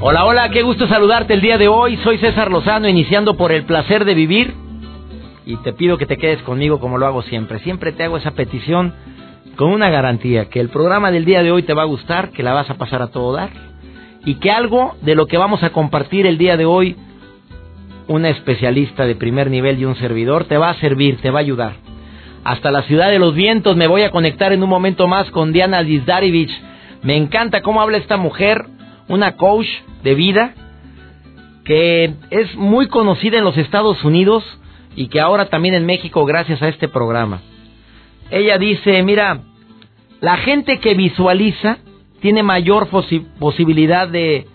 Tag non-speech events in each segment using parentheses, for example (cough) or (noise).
Hola, hola, qué gusto saludarte el día de hoy. Soy César Lozano, iniciando por el placer de vivir. Y te pido que te quedes conmigo como lo hago siempre. Siempre te hago esa petición con una garantía, que el programa del día de hoy te va a gustar, que la vas a pasar a todo dar. Y que algo de lo que vamos a compartir el día de hoy, una especialista de primer nivel y un servidor, te va a servir, te va a ayudar. Hasta la ciudad de los vientos me voy a conectar en un momento más con Diana Dizdarevich. Me encanta cómo habla esta mujer una coach de vida que es muy conocida en los Estados Unidos y que ahora también en México gracias a este programa. Ella dice, mira, la gente que visualiza tiene mayor posibilidad de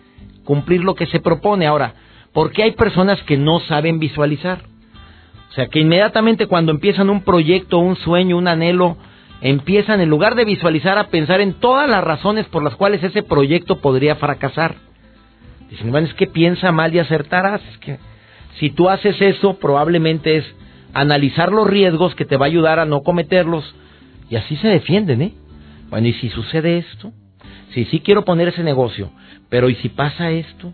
cumplir lo que se propone. Ahora, porque hay personas que no saben visualizar. O sea, que inmediatamente cuando empiezan un proyecto, un sueño, un anhelo, empiezan en lugar de visualizar a pensar en todas las razones por las cuales ese proyecto podría fracasar. Dicen, bueno, es que piensa mal y acertarás. Es que si tú haces eso, probablemente es analizar los riesgos que te va a ayudar a no cometerlos. Y así se defienden, ¿eh? Bueno, ¿y si sucede esto? Si sí quiero poner ese negocio, pero ¿y si pasa esto?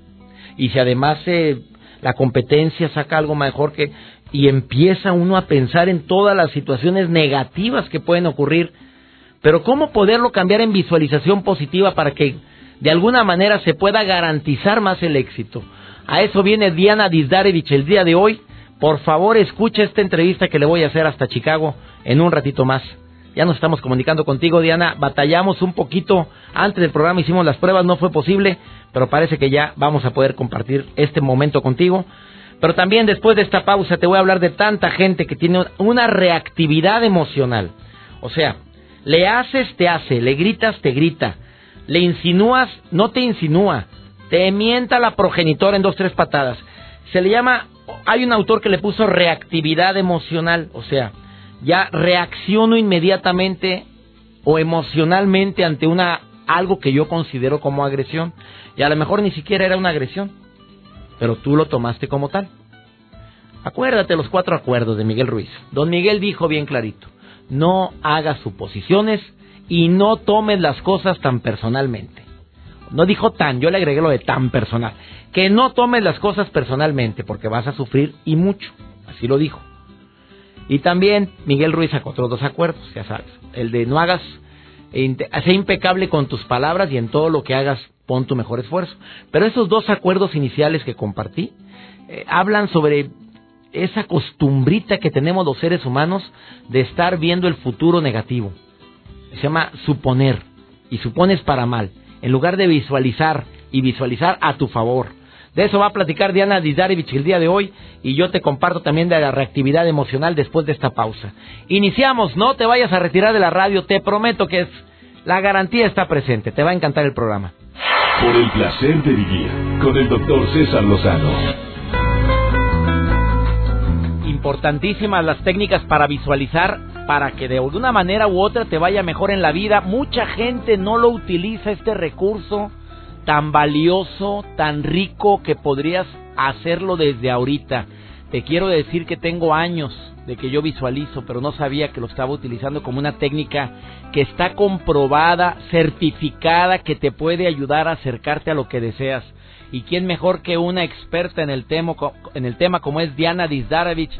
Y si además eh, la competencia saca algo mejor que y empieza uno a pensar en todas las situaciones negativas que pueden ocurrir. Pero ¿cómo poderlo cambiar en visualización positiva para que de alguna manera se pueda garantizar más el éxito? A eso viene Diana Dizdarevich el día de hoy. Por favor, escuche esta entrevista que le voy a hacer hasta Chicago en un ratito más. Ya nos estamos comunicando contigo, Diana. Batallamos un poquito antes del programa, hicimos las pruebas, no fue posible, pero parece que ya vamos a poder compartir este momento contigo. Pero también después de esta pausa te voy a hablar de tanta gente que tiene una reactividad emocional. O sea, le haces, te hace, le gritas, te grita, le insinúas, no te insinúa, te mienta la progenitora en dos, tres patadas. Se le llama, hay un autor que le puso reactividad emocional, o sea, ya reacciono inmediatamente o emocionalmente ante una algo que yo considero como agresión. Y a lo mejor ni siquiera era una agresión pero tú lo tomaste como tal. Acuérdate los cuatro acuerdos de Miguel Ruiz. Don Miguel dijo bien clarito, no hagas suposiciones y no tomes las cosas tan personalmente. No dijo tan, yo le agregué lo de tan personal. Que no tomes las cosas personalmente porque vas a sufrir y mucho. Así lo dijo. Y también Miguel Ruiz sacó otros dos acuerdos, ya sabes. El de no hagas, sé impecable con tus palabras y en todo lo que hagas pon tu mejor esfuerzo. Pero esos dos acuerdos iniciales que compartí eh, hablan sobre esa costumbrita que tenemos los seres humanos de estar viendo el futuro negativo. Se llama suponer, y supones para mal, en lugar de visualizar y visualizar a tu favor. De eso va a platicar Diana Dizarevich el día de hoy y yo te comparto también de la reactividad emocional después de esta pausa. Iniciamos, no te vayas a retirar de la radio, te prometo que es, la garantía está presente, te va a encantar el programa. Por el placer de vivir con el doctor César Lozano. Importantísimas las técnicas para visualizar para que de alguna manera u otra te vaya mejor en la vida. Mucha gente no lo utiliza este recurso tan valioso, tan rico que podrías hacerlo desde ahorita. Te quiero decir que tengo años de que yo visualizo, pero no sabía que lo estaba utilizando como una técnica que está comprobada, certificada, que te puede ayudar a acercarte a lo que deseas. Y quién mejor que una experta en el tema, en el tema como es Diana Dizdarovich.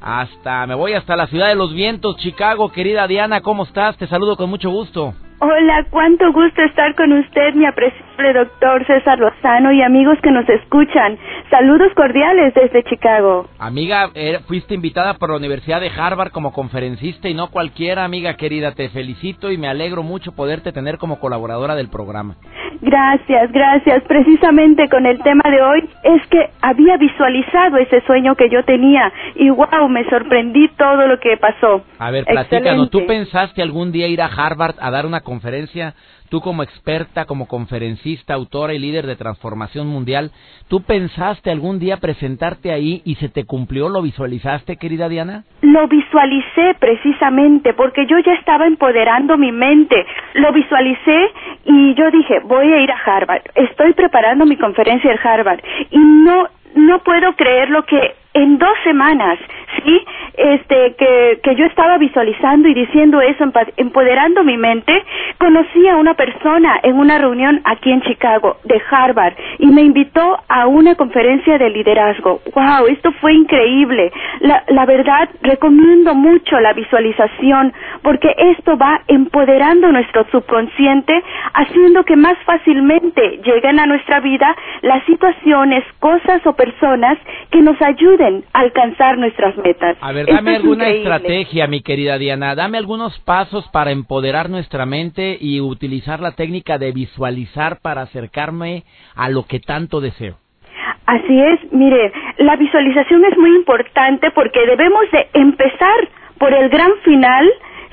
Hasta, me voy hasta la ciudad de los vientos, Chicago. Querida Diana, ¿cómo estás? Te saludo con mucho gusto. Hola, cuánto gusto estar con usted, mi apreciable doctor César Lozano y amigos que nos escuchan. Saludos cordiales desde Chicago. Amiga, eh, fuiste invitada por la Universidad de Harvard como conferencista y no cualquiera, amiga querida. Te felicito y me alegro mucho poderte tener como colaboradora del programa. Gracias, gracias. Precisamente con el tema de hoy es que había visualizado ese sueño que yo tenía y wow, me sorprendí todo lo que pasó. A ver, platícanos, ¿tú pensaste algún día ir a Harvard a dar una conferencia, tú como experta, como conferencista, autora y líder de transformación mundial, ¿tú pensaste algún día presentarte ahí y se te cumplió? ¿Lo visualizaste, querida Diana? Lo visualicé precisamente porque yo ya estaba empoderando mi mente. Lo visualicé y yo dije, voy a ir a Harvard. Estoy preparando mi conferencia en Harvard y no no puedo creer lo que en dos semanas, ¿sí? Este, que, que yo estaba visualizando y diciendo eso, empoderando mi mente, conocí a una persona en una reunión aquí en Chicago, de Harvard, y me invitó a una conferencia de liderazgo. ¡Wow! Esto fue increíble. La, la verdad, recomiendo mucho la visualización, porque esto va empoderando nuestro subconsciente, haciendo que más fácilmente lleguen a nuestra vida las situaciones, cosas o personas que nos ayuden alcanzar nuestras metas. A ver, dame alguna estrategia, mi querida Diana, dame algunos pasos para empoderar nuestra mente y utilizar la técnica de visualizar para acercarme a lo que tanto deseo. Así es, mire, la visualización es muy importante porque debemos de empezar por el gran final,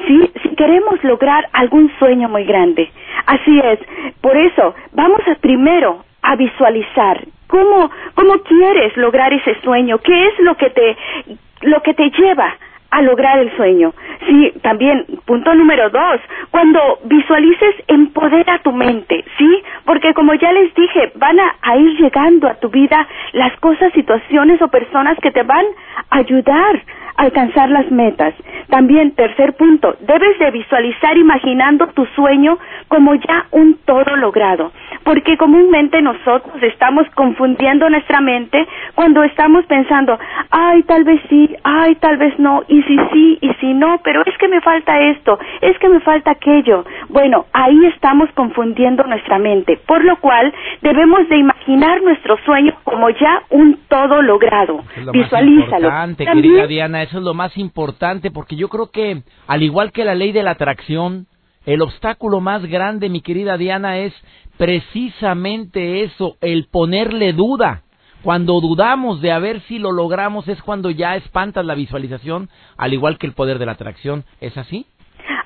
¿sí? si queremos lograr algún sueño muy grande. Así es, por eso vamos a primero a visualizar ¿Cómo, cómo quieres lograr ese sueño? ¿Qué es lo que te, lo que te lleva a lograr el sueño? Sí, también, punto número dos, cuando visualices, empodera tu mente, ¿sí? Porque como ya les dije, van a, ir llegando a tu vida las cosas, situaciones o personas que te van a ayudar a alcanzar las metas. También, tercer punto, debes de visualizar imaginando tu sueño como ya un todo logrado porque comúnmente nosotros estamos confundiendo nuestra mente cuando estamos pensando, ay, tal vez sí, ay, tal vez no, si sí, y si no, pero es que me falta esto, es que me falta aquello. Bueno, ahí estamos confundiendo nuestra mente, por lo cual debemos de imaginar nuestro sueño como ya un todo logrado. Eso es Visualízalo. Importante, querida Diana, eso es lo más importante, porque yo creo que, al igual que la ley de la atracción, el obstáculo más grande, mi querida Diana, es precisamente eso, el ponerle duda. Cuando dudamos de a ver si lo logramos es cuando ya espantas la visualización, al igual que el poder de la atracción. ¿Es así?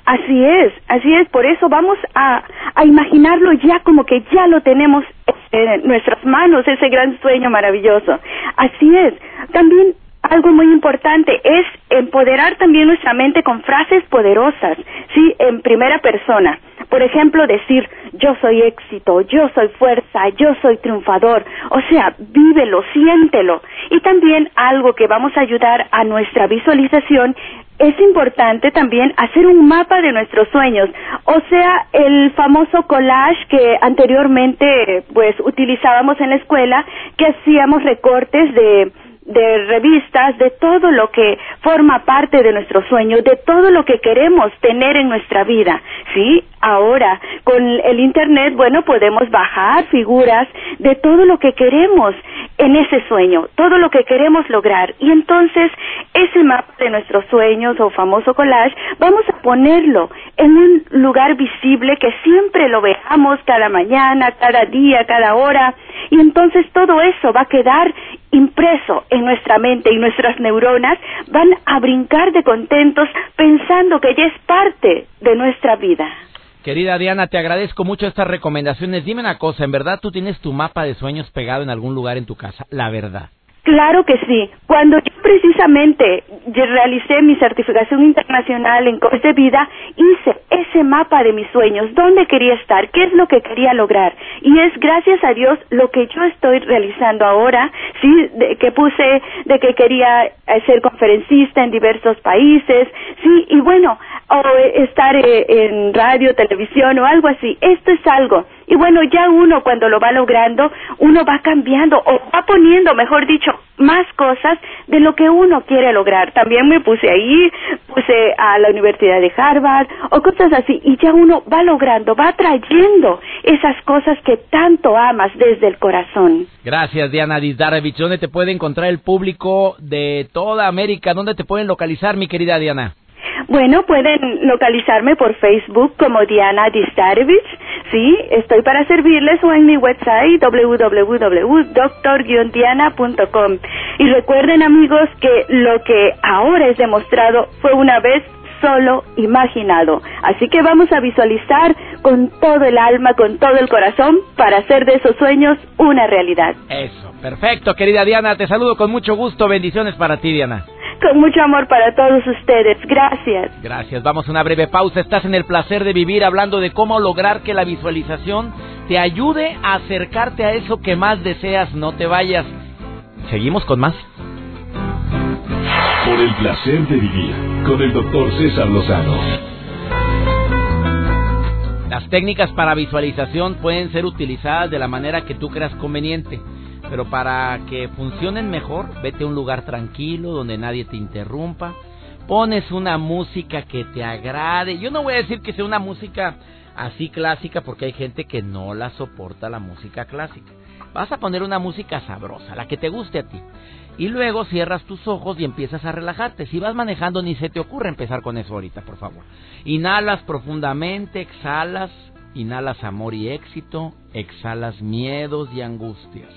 Así es, así es. Por eso vamos a, a imaginarlo ya como que ya lo tenemos en nuestras manos, ese gran sueño maravilloso. Así es. También algo muy importante es empoderar también nuestra mente con frases poderosas, sí, en primera persona. Por ejemplo, decir yo soy éxito, yo soy fuerza, yo soy triunfador. O sea, vívelo, siéntelo. Y también algo que vamos a ayudar a nuestra visualización es importante también hacer un mapa de nuestros sueños, o sea, el famoso collage que anteriormente pues utilizábamos en la escuela, que hacíamos recortes de de revistas, de todo lo que forma parte de nuestro sueño, de todo lo que queremos tener en nuestra vida, ¿sí? Ahora, con el Internet, bueno, podemos bajar figuras de todo lo que queremos en ese sueño, todo lo que queremos lograr. Y entonces, ese mapa de nuestros sueños o famoso collage, vamos a ponerlo en un lugar visible que siempre lo veamos cada mañana, cada día, cada hora. Y entonces todo eso va a quedar impreso en nuestra mente y nuestras neuronas van a brincar de contentos pensando que ya es parte de nuestra vida. Querida Diana, te agradezco mucho estas recomendaciones. Dime una cosa, ¿en verdad tú tienes tu mapa de sueños pegado en algún lugar en tu casa? La verdad. Claro que sí. Cuando yo precisamente realicé mi certificación internacional en coach de vida, hice ese mapa de mis sueños, dónde quería estar, qué es lo que quería lograr. Y es gracias a Dios lo que yo estoy realizando ahora, sí, de, que puse de que quería eh, ser conferencista en diversos países, sí, y bueno, o estar eh, en radio, televisión o algo así. Esto es algo y bueno, ya uno cuando lo va logrando, uno va cambiando o va poniendo, mejor dicho, más cosas de lo que uno quiere lograr. También me puse ahí, puse a la Universidad de Harvard o cosas así. Y ya uno va logrando, va trayendo esas cosas que tanto amas desde el corazón. Gracias, Diana Dizdarevich. ¿Dónde te puede encontrar el público de toda América? ¿Dónde te pueden localizar, mi querida Diana? Bueno, pueden localizarme por Facebook como Diana Distarevich, sí, estoy para servirles o en mi website www.doctor-diana.com. Y recuerden amigos que lo que ahora es demostrado fue una vez solo imaginado. Así que vamos a visualizar con todo el alma, con todo el corazón, para hacer de esos sueños una realidad. Eso, perfecto, querida Diana. Te saludo con mucho gusto. Bendiciones para ti, Diana. Con mucho amor para todos ustedes. Gracias. Gracias. Vamos a una breve pausa. Estás en el placer de vivir hablando de cómo lograr que la visualización te ayude a acercarte a eso que más deseas. No te vayas. Seguimos con más. Por el placer de vivir con el doctor César Lozano. Las técnicas para visualización pueden ser utilizadas de la manera que tú creas conveniente. Pero para que funcionen mejor, vete a un lugar tranquilo donde nadie te interrumpa. Pones una música que te agrade. Yo no voy a decir que sea una música así clásica porque hay gente que no la soporta la música clásica. Vas a poner una música sabrosa, la que te guste a ti. Y luego cierras tus ojos y empiezas a relajarte. Si vas manejando ni se te ocurre empezar con eso ahorita, por favor. Inhalas profundamente, exhalas Inhalas amor y éxito, exhalas miedos y angustias.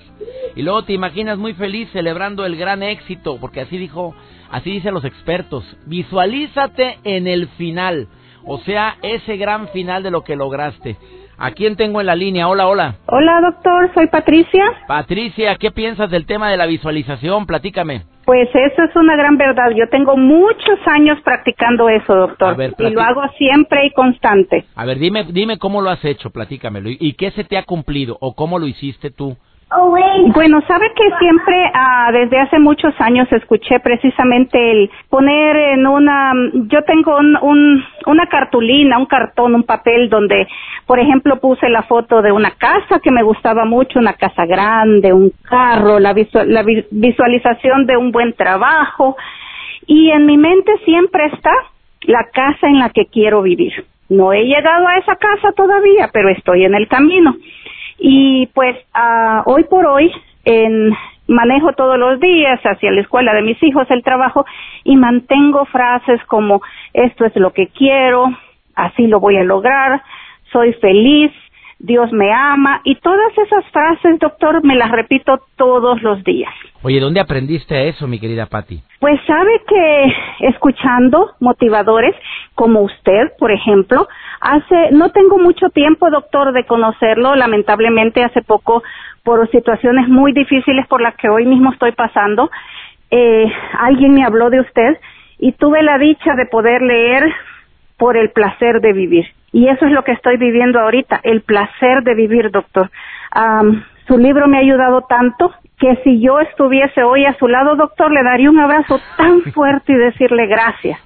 Y luego te imaginas muy feliz celebrando el gran éxito, porque así dijo, así dicen los expertos, visualízate en el final, o sea, ese gran final de lo que lograste. ¿A quién tengo en la línea? Hola, hola. Hola, doctor, soy Patricia. Patricia, ¿qué piensas del tema de la visualización? Platícame. Pues eso es una gran verdad. Yo tengo muchos años practicando eso, doctor. y lo hago siempre y constante. A ver, dime, dime cómo lo has hecho, platícamelo. ¿Y qué se te ha cumplido o cómo lo hiciste tú? Bueno, sabe que siempre ah, desde hace muchos años escuché precisamente el poner en una, yo tengo un, una cartulina, un cartón, un papel donde, por ejemplo, puse la foto de una casa que me gustaba mucho, una casa grande, un carro, la, la visualización de un buen trabajo y en mi mente siempre está la casa en la que quiero vivir. No he llegado a esa casa todavía, pero estoy en el camino. Y pues uh, hoy por hoy en, manejo todos los días hacia la escuela de mis hijos, el trabajo, y mantengo frases como esto es lo que quiero, así lo voy a lograr, soy feliz, Dios me ama y todas esas frases, doctor, me las repito todos los días. Oye, ¿dónde aprendiste eso, mi querida Patti? Pues sabe que escuchando motivadores como usted, por ejemplo, hace no tengo mucho tiempo, doctor, de conocerlo, lamentablemente hace poco por situaciones muy difíciles por las que hoy mismo estoy pasando, eh, alguien me habló de usted y tuve la dicha de poder leer por el placer de vivir. Y eso es lo que estoy viviendo ahorita, el placer de vivir, doctor. su libro me ha ayudado tanto que si yo estuviese hoy a su lado, doctor, le daría un abrazo tan (laughs) fuerte y decirle gracias.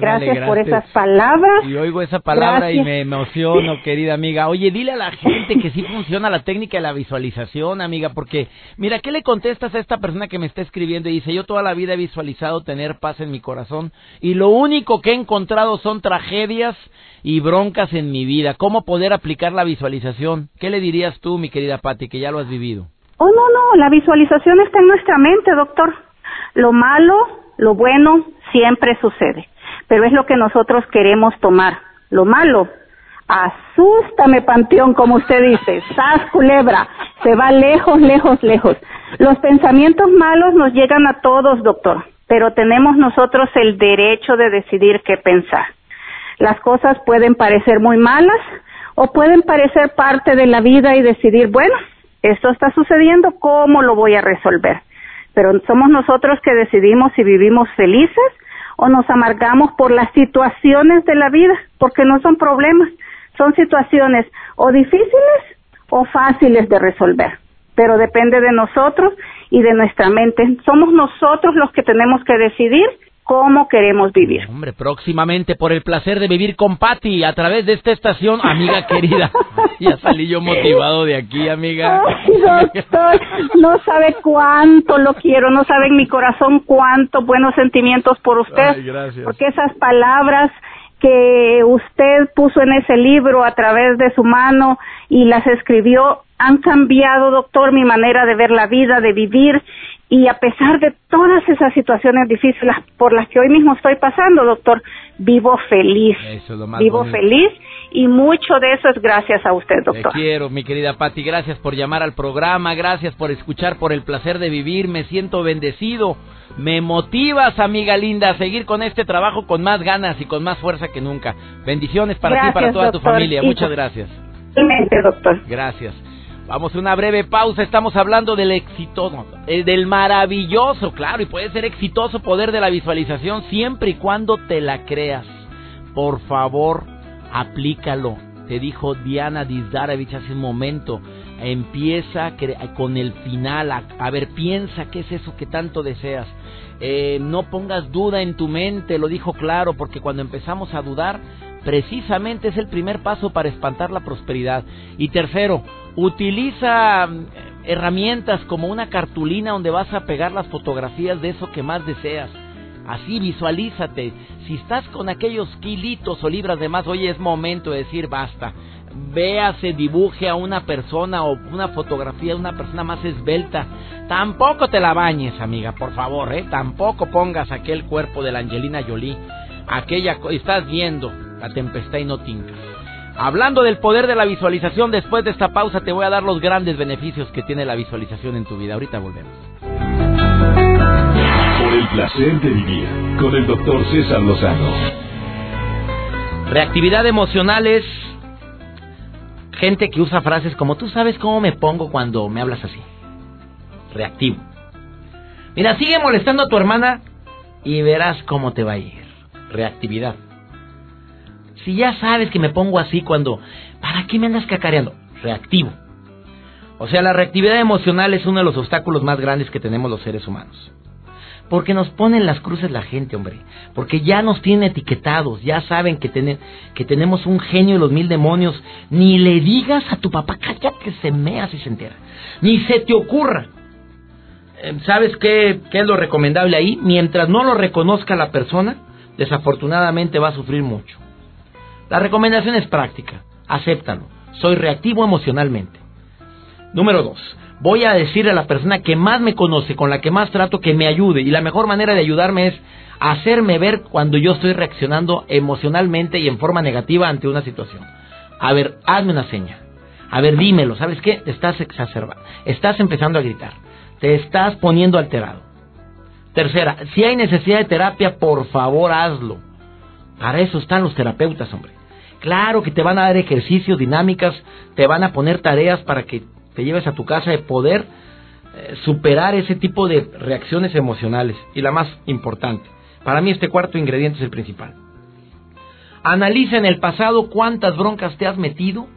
gracias por esas palabras. Y oigo esa palabra y me emociono, querida amiga. Oye, dile a la gente que sí funciona la técnica de la visualización, amiga, porque mira, ¿qué le contestas a esta persona que me está escribiendo y dice, yo toda la vida he visualizado tener paz en mi corazón y lo único que he encontrado son tragedias y broncas en mi vida? ¿Cómo poder aplicar la visualización? ¿Qué le dirías tú, mi querida Patti, que ya lo has vivido? Oh, no, no, la visualización está en nuestra mente, doctor. Lo malo, lo bueno, siempre sucede. Pero es lo que nosotros queremos tomar. Lo malo, asústame, panteón, como usted dice. Sas, culebra. Se va lejos, lejos, lejos. Los pensamientos malos nos llegan a todos, doctor. Pero tenemos nosotros el derecho de decidir qué pensar. Las cosas pueden parecer muy malas o pueden parecer parte de la vida y decidir, bueno, esto está sucediendo, ¿cómo lo voy a resolver? Pero somos nosotros que decidimos si vivimos felices o nos amargamos por las situaciones de la vida, porque no son problemas, son situaciones o difíciles o fáciles de resolver, pero depende de nosotros y de nuestra mente. Somos nosotros los que tenemos que decidir cómo queremos vivir. Hombre, próximamente por el placer de vivir con Patty a través de esta estación, amiga (laughs) querida. ya salí yo motivado de aquí, amiga. doctor, no sabe cuánto lo quiero, no sabe en mi corazón cuántos buenos sentimientos por usted. gracias. Porque esas palabras que usted puso en ese libro a través de su mano y las escribió han cambiado, doctor, mi manera de ver la vida, de vivir, y a pesar de todas esas situaciones difíciles por las que hoy mismo estoy pasando, doctor, vivo feliz. vivo feliz y mucho de eso es gracias a usted, doctor. Te quiero, mi querida Patti, gracias por llamar al programa, gracias por escuchar, por el placer de vivir, me siento bendecido. Me motivas, amiga linda, a seguir con este trabajo con más ganas y con más fuerza que nunca. Bendiciones para ti y para toda tu familia. Muchas gracias. doctor. Gracias. Vamos a una breve pausa. Estamos hablando del exitoso, eh, del maravilloso, claro, y puede ser exitoso poder de la visualización siempre y cuando te la creas. Por favor, aplícalo. Te dijo Diana Dizdarovich hace un momento. Empieza con el final. A, ver, piensa qué es eso que tanto deseas. Eh, no pongas duda en tu mente, lo dijo claro, porque cuando empezamos a dudar, precisamente es el primer paso para espantar la prosperidad. Y tercero, utiliza mm, herramientas como una cartulina donde vas a pegar las fotografías de eso que más deseas. Así visualízate. Si estás con aquellos kilitos o libras de más, oye, es momento de decir basta. Véase, dibuje a una persona o una fotografía de una persona más esbelta. Tampoco te la bañes, amiga, por favor, ¿eh? Tampoco pongas aquel cuerpo de la Angelina Jolie. Aquella, estás viendo la tempestad y no tincas. Hablando del poder de la visualización, después de esta pausa te voy a dar los grandes beneficios que tiene la visualización en tu vida. Ahorita volvemos. Por el placer de vivir con el doctor César Lozano. Reactividad emocional es gente que usa frases como tú sabes cómo me pongo cuando me hablas así. Reactivo. Mira, sigue molestando a tu hermana y verás cómo te va a ir. Reactividad. Si ya sabes que me pongo así cuando... ¿Para qué me andas cacareando? Reactivo. O sea, la reactividad emocional es uno de los obstáculos más grandes que tenemos los seres humanos. Porque nos ponen las cruces la gente, hombre. Porque ya nos tienen etiquetados. Ya saben que, que tenemos un genio de los mil demonios. Ni le digas a tu papá, calla que se mea si se entera. Ni se te ocurra. Eh, ¿Sabes qué, qué es lo recomendable ahí? Mientras no lo reconozca la persona, desafortunadamente va a sufrir mucho. La recomendación es práctica. Acéptalo. Soy reactivo emocionalmente. Número dos. Voy a decirle a la persona que más me conoce, con la que más trato, que me ayude. Y la mejor manera de ayudarme es hacerme ver cuando yo estoy reaccionando emocionalmente y en forma negativa ante una situación. A ver, hazme una seña. A ver, dímelo. ¿Sabes qué? Estás exacerbando. Estás empezando a gritar. Te estás poniendo alterado. Tercera, si hay necesidad de terapia, por favor hazlo. Para eso están los terapeutas, hombre. Claro que te van a dar ejercicios, dinámicas, te van a poner tareas para que te lleves a tu casa de poder eh, superar ese tipo de reacciones emocionales. Y la más importante, para mí este cuarto ingrediente es el principal. Analiza en el pasado cuántas broncas te has metido,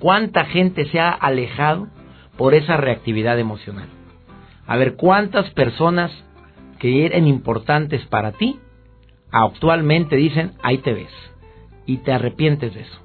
cuánta gente se ha alejado por esa reactividad emocional. A ver cuántas personas que eran importantes para ti actualmente dicen, ahí te ves y te arrepientes de eso.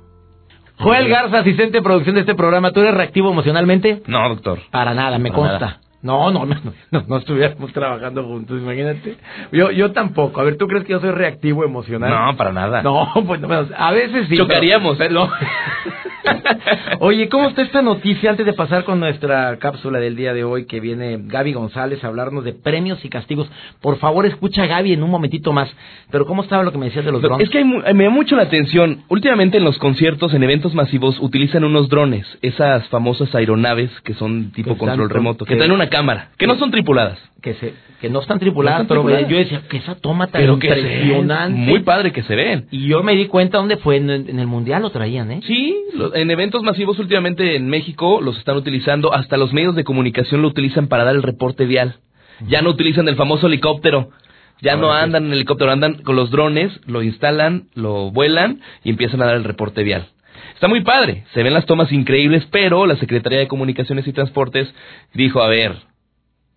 Joel Garza, asistente de producción de este programa, ¿tú eres reactivo emocionalmente? No, doctor. Para nada, me consta. No, no, no, no, no estuviéramos trabajando juntos, imagínate. Yo, yo tampoco. A ver, ¿tú crees que yo soy reactivo emocional? No, para nada. No, (laughs) pues no, a veces sí. Chocaríamos. Pero, (laughs) (laughs) Oye, ¿cómo está esta noticia antes de pasar con nuestra cápsula del día de hoy que viene Gaby González a hablarnos de premios y castigos? Por favor, escucha a Gaby en un momentito más. Pero ¿cómo estaba lo que me decías de los drones? Es que me da mucho la atención. Últimamente en los conciertos, en eventos masivos, utilizan unos drones, esas famosas aeronaves que son tipo control remoto, que traen una cámara, que no son tripuladas. Que, se, que no están tripuladas, pero yo decía que esa toma tan pero impresionante. muy padre que se ven. Y yo me di cuenta dónde fue, en, el Mundial lo traían, ¿eh? Sí, en eventos masivos últimamente en México los están utilizando, hasta los medios de comunicación lo utilizan para dar el reporte vial. Ya no utilizan el famoso helicóptero. Ya no andan en helicóptero, andan con los drones, lo instalan, lo vuelan y empiezan a dar el reporte vial. Está muy padre, se ven las tomas increíbles, pero la Secretaría de Comunicaciones y Transportes dijo, a ver,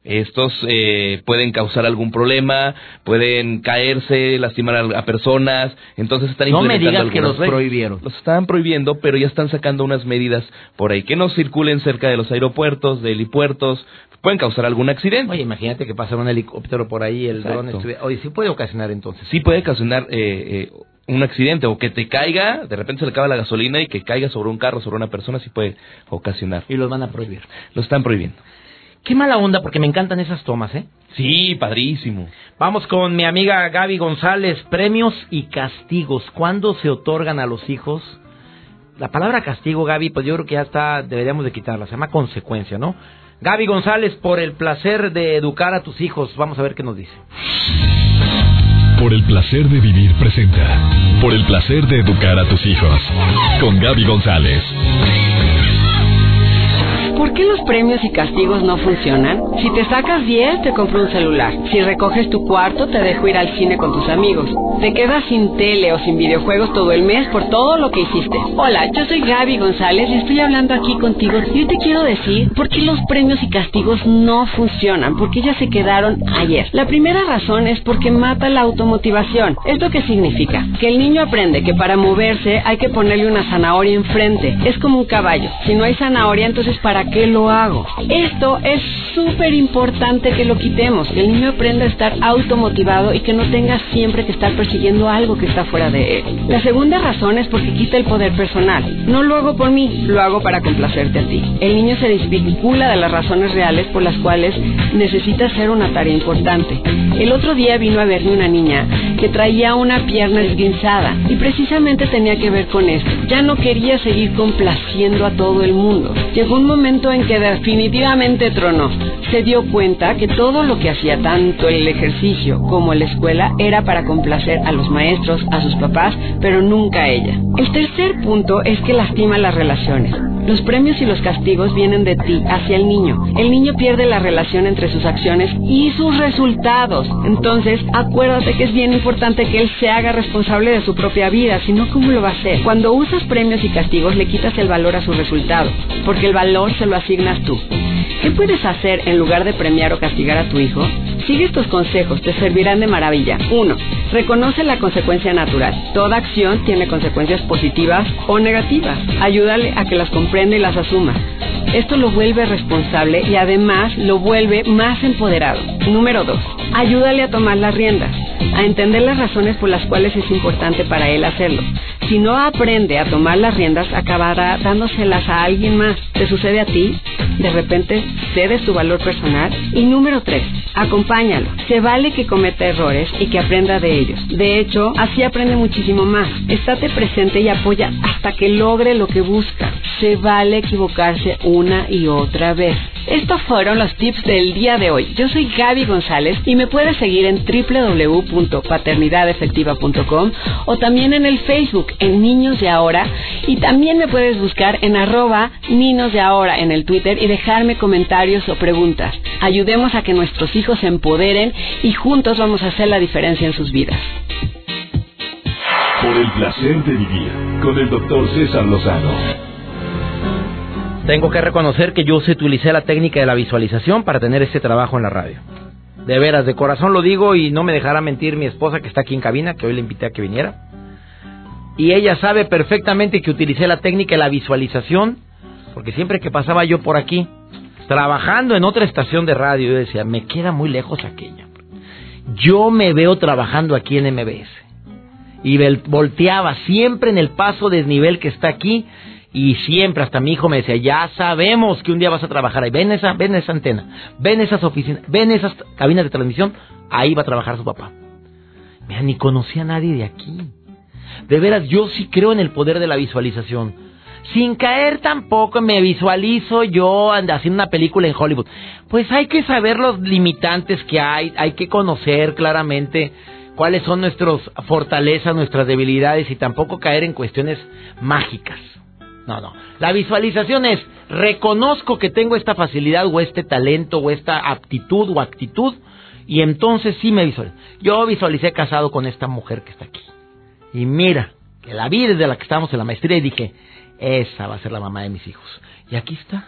Estos eh, pueden causar algún problema, pueden caerse, lastimar a, a personas, entonces están No me digas que los prohibieron. Los estaban prohibiendo, pero ya están sacando unas medidas por ahí que no circulen cerca de los aeropuertos, de helipuertos, pueden causar algún accidente. Oye, imagínate que pasa un helicóptero por ahí, el Exacto. dron estuviera... Oye, sí puede ocasionar entonces. sí puede ocasionar eh, eh, un accidente o que te caiga, de repente se le acaba la gasolina y que caiga sobre un carro, sobre una persona, sí puede ocasionar. Y los van a prohibir. Lo están prohibiendo. Qué mala onda, porque me encantan esas tomas, ¿eh? Sí, padrísimo. Vamos con mi amiga Gaby González. Premios y castigos. ¿Cuándo se otorgan a los hijos? La palabra castigo, Gaby, pues yo creo que ya está, deberíamos de quitarla. Se llama consecuencia, ¿no? Gaby González, por el placer de educar a tus hijos. Vamos a ver qué nos dice. Por el placer de vivir presenta. Por el placer de educar a tus hijos. Con Gaby González. ¿Por qué los premios y castigos no funcionan? Si te sacas 10, te compro un celular. Si recoges tu cuarto, te dejo ir al cine con tus amigos. Te quedas sin tele o sin videojuegos todo el mes por todo lo que hiciste. Hola, yo soy Gaby González y estoy hablando aquí contigo. Y te quiero decir por qué los premios y castigos no funcionan, porque ya se quedaron ayer. La primera razón es porque mata la automotivación. ¿Esto qué significa? Que el niño aprende que para moverse hay que ponerle una zanahoria enfrente. Es como un caballo. Si no hay zanahoria, entonces ¿para qué lo hago? Esto es súper importante que lo quitemos. Que el niño aprenda a estar automotivado y que no tenga siempre que estar persiguiendo algo que está fuera de él. La segunda razón es porque quita el poder personal. No lo hago por mí, lo hago para complacerte a ti. El niño se desvincula de las razones reales por las cuales necesita hacer una tarea importante. El otro día vino a verme una niña que traía una pierna esguinzada y precisamente tenía que ver con esto. Ya no quería seguir complaciendo a todo el mundo. Llegó un momento en que definitivamente tronó. Se dio cuenta que todo lo que hacía tanto el ejercicio como la escuela era para complacer a los maestros, a sus papás, pero nunca a ella. El tercer punto es que lastima las relaciones. Los premios y los castigos vienen de ti hacia el niño. El niño pierde la relación entre sus acciones y sus resultados. Entonces, acuérdate que es bien importante que él se haga responsable de su propia vida, si no, ¿cómo lo va a hacer? Cuando usas premios y castigos, le quitas el valor a sus resultados, porque el valor se lo asignas tú. ¿Qué puedes hacer en lugar de premiar o castigar a tu hijo? Sigue estos consejos, te servirán de maravilla. 1. Reconoce la consecuencia natural. Toda acción tiene consecuencias positivas o negativas. Ayúdale a que las comprenda y las asuma. Esto lo vuelve responsable y además lo vuelve más empoderado. Número 2. Ayúdale a tomar las riendas, a entender las razones por las cuales es importante para él hacerlo. Si no aprende a tomar las riendas, acabará dándoselas a alguien más. ¿Te sucede a ti? De repente cedes tu valor personal. Y número 3. Acompáñalo. Se vale que cometa errores y que aprenda de ellos. De hecho, así aprende muchísimo más. Estate presente y apoya hasta que logre lo que busca. Se vale equivocarse una y otra vez. Estos fueron los tips del día de hoy. Yo soy Gaby González y me puedes seguir en www.paternidadefectiva.com o también en el Facebook en Niños de Ahora y también me puedes buscar en arroba Niños de Ahora en el Twitter y dejarme comentarios o preguntas. Ayudemos a que nuestros hijos se empoderen y juntos vamos a hacer la diferencia en sus vidas. Por el placer de vivir. Con el doctor César Lozano. Tengo que reconocer que yo utilicé la técnica de la visualización para tener este trabajo en la radio. De veras, de corazón lo digo y no me dejará mentir mi esposa que está aquí en cabina, que hoy le invité a que viniera. Y ella sabe perfectamente que utilicé la técnica de la visualización, porque siempre que pasaba yo por aquí, trabajando en otra estación de radio, yo decía, me queda muy lejos aquella. Yo me veo trabajando aquí en MBS. Y volteaba siempre en el paso desnivel que está aquí y siempre hasta mi hijo me decía, ya sabemos que un día vas a trabajar ahí, ven esa, ven esa antena, ven esas oficinas, ven esas cabinas de transmisión, ahí va a trabajar su papá. Mira, ni conocía a nadie de aquí. De veras, yo sí creo en el poder de la visualización. Sin caer tampoco me visualizo yo haciendo una película en Hollywood. Pues hay que saber los limitantes que hay, hay que conocer claramente cuáles son nuestras fortalezas, nuestras debilidades y tampoco caer en cuestiones mágicas. No, no. La visualización es, reconozco que tengo esta facilidad o este talento o esta aptitud o actitud y entonces sí me visualizo. Yo visualicé casado con esta mujer que está aquí. Y mira, que la vi desde la que estábamos en la maestría y dije, esa va a ser la mamá de mis hijos. Y aquí está.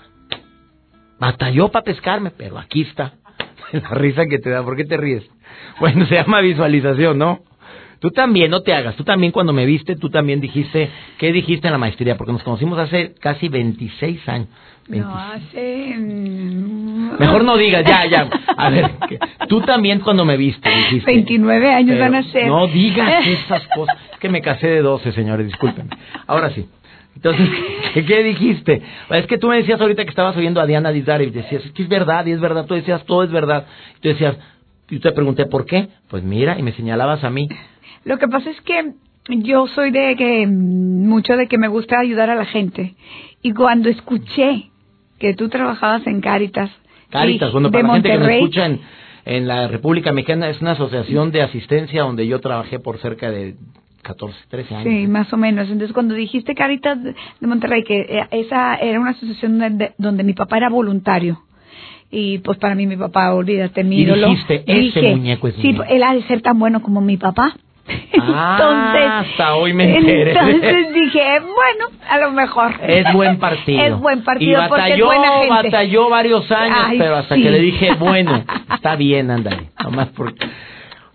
Batalló para pescarme, pero aquí está. (laughs) la risa que te da, ¿por qué te ríes? Bueno, se llama visualización, ¿no? Tú también, no te hagas. Tú también cuando me viste, tú también dijiste, ¿qué dijiste en la maestría? Porque nos conocimos hace casi 26 años. No, hace... Mm, Mejor no digas, ya, ya. (laughs) A ver, que- tú también cuando me viste dijiste... 29 años Pero van a ser. No digas (laughs) esas cosas. Es que me casé de 12, señores, discúlpenme. Ahora sí. Entonces, (laughs) ¿qué, qué dijiste? Es que tú me decías ahorita que estabas oyendo a Diana Dizar y decías, es que es verdad, y es verdad. Tú decías, todo es verdad. Y tú decías, y te pregunté, ¿por qué? Pues mira, y me señalabas a mí. Lo que pasa es que yo soy de que mm, mucho de que me gusta ayudar a la gente. Y cuando escuché que tú trabajabas en Cáritas, Caritas, y- bueno, para la gente que me escucha en, en la República Mexicana, es una asociación de asistencia donde yo trabajé por cerca de 14, 13 años. Sí, más o menos. Entonces, cuando dijiste Caritas de Monterrey, que eh, esa era una asociación donde, donde mi papá era voluntario. Y pues para mí, mi papá, olvídate, mi Y ídolo. dijiste, ese muñeco es Sí, mío. él ha de ser tan bueno como mi papá. (laughs) Ah, hasta hoy me enteré. Entonces dije, bueno, a lo mejor. Es buen partido. Es buen partido y porque es batalló, buena gente. batalló varios años, Ay, pero hasta sí. que le dije, bueno, (laughs) está bien, ándale. Nomás porque...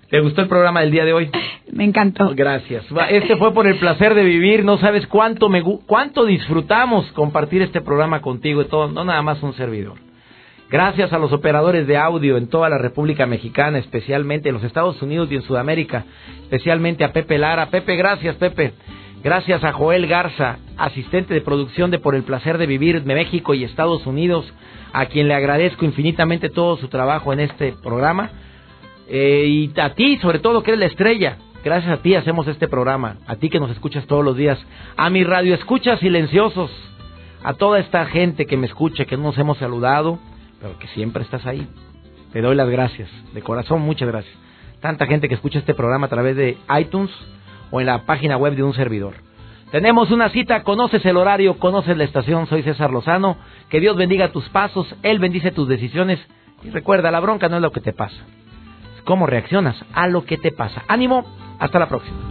¿Te gustó el programa del día de hoy? Me encantó. Gracias. Este fue por el placer de vivir. No sabes cuánto me cuánto disfrutamos compartir este programa contigo y todo, no nada más un servidor. Gracias a los operadores de audio en toda la República Mexicana, especialmente en los Estados Unidos y en Sudamérica, especialmente a Pepe Lara. Pepe, gracias, Pepe. Gracias a Joel Garza, asistente de producción de Por el placer de vivir de México y Estados Unidos, a quien le agradezco infinitamente todo su trabajo en este programa. Eh, y a ti, sobre todo, que eres la estrella. Gracias a ti hacemos este programa. A ti que nos escuchas todos los días. A mi radio escuchas silenciosos. A toda esta gente que me escucha, que no nos hemos saludado, pero que siempre estás ahí. Te doy las gracias. De corazón, muchas gracias. Tanta gente que escucha este programa a través de iTunes o en la página web de un servidor. Tenemos una cita, conoces el horario, conoces la estación, soy César Lozano. Que Dios bendiga tus pasos, Él bendice tus decisiones. Y recuerda, la bronca no es lo que te pasa, cómo reaccionas a lo que te pasa. Ánimo, hasta la próxima.